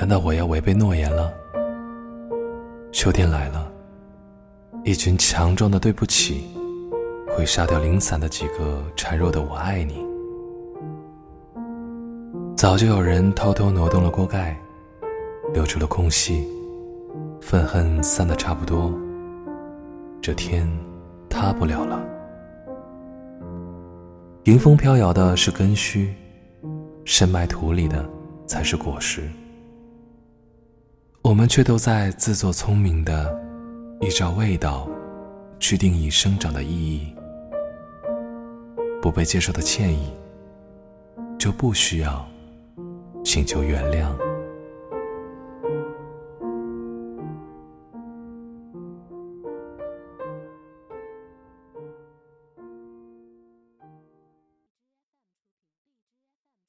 难道我要违背诺言了？秋天来了，一群强壮的对不起，会杀掉零散的几个孱弱的我爱你。早就有人偷偷挪动了锅盖，留出了空隙，愤恨散得差不多，这天塌不了了。迎风飘摇的是根须，深埋土里的才是果实。我们却都在自作聪明的依照味道去定义生长的意义，不被接受的歉意就不需要请求原谅。